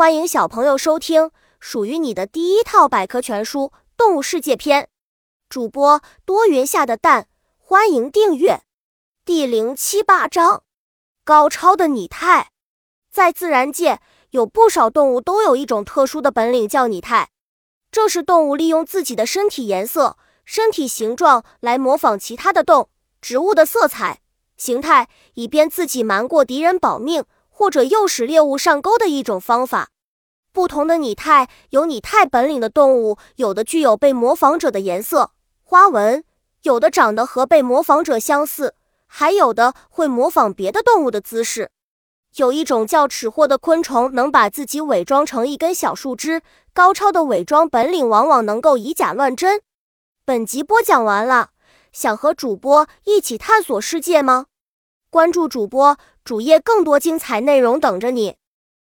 欢迎小朋友收听属于你的第一套百科全书《动物世界篇》。主播多云下的蛋，欢迎订阅。第零七八章：高超的拟态。在自然界，有不少动物都有一种特殊的本领，叫拟态。这是动物利用自己的身体颜色、身体形状来模仿其他的动植物的色彩、形态，以便自己瞒过敌人保命。或者诱使猎物上钩的一种方法。不同的拟态有拟态本领的动物，有的具有被模仿者的颜色、花纹，有的长得和被模仿者相似，还有的会模仿别的动物的姿势。有一种叫齿货的昆虫，能把自己伪装成一根小树枝。高超的伪装本领往往能够以假乱真。本集播讲完了，想和主播一起探索世界吗？关注主播主页，更多精彩内容等着你。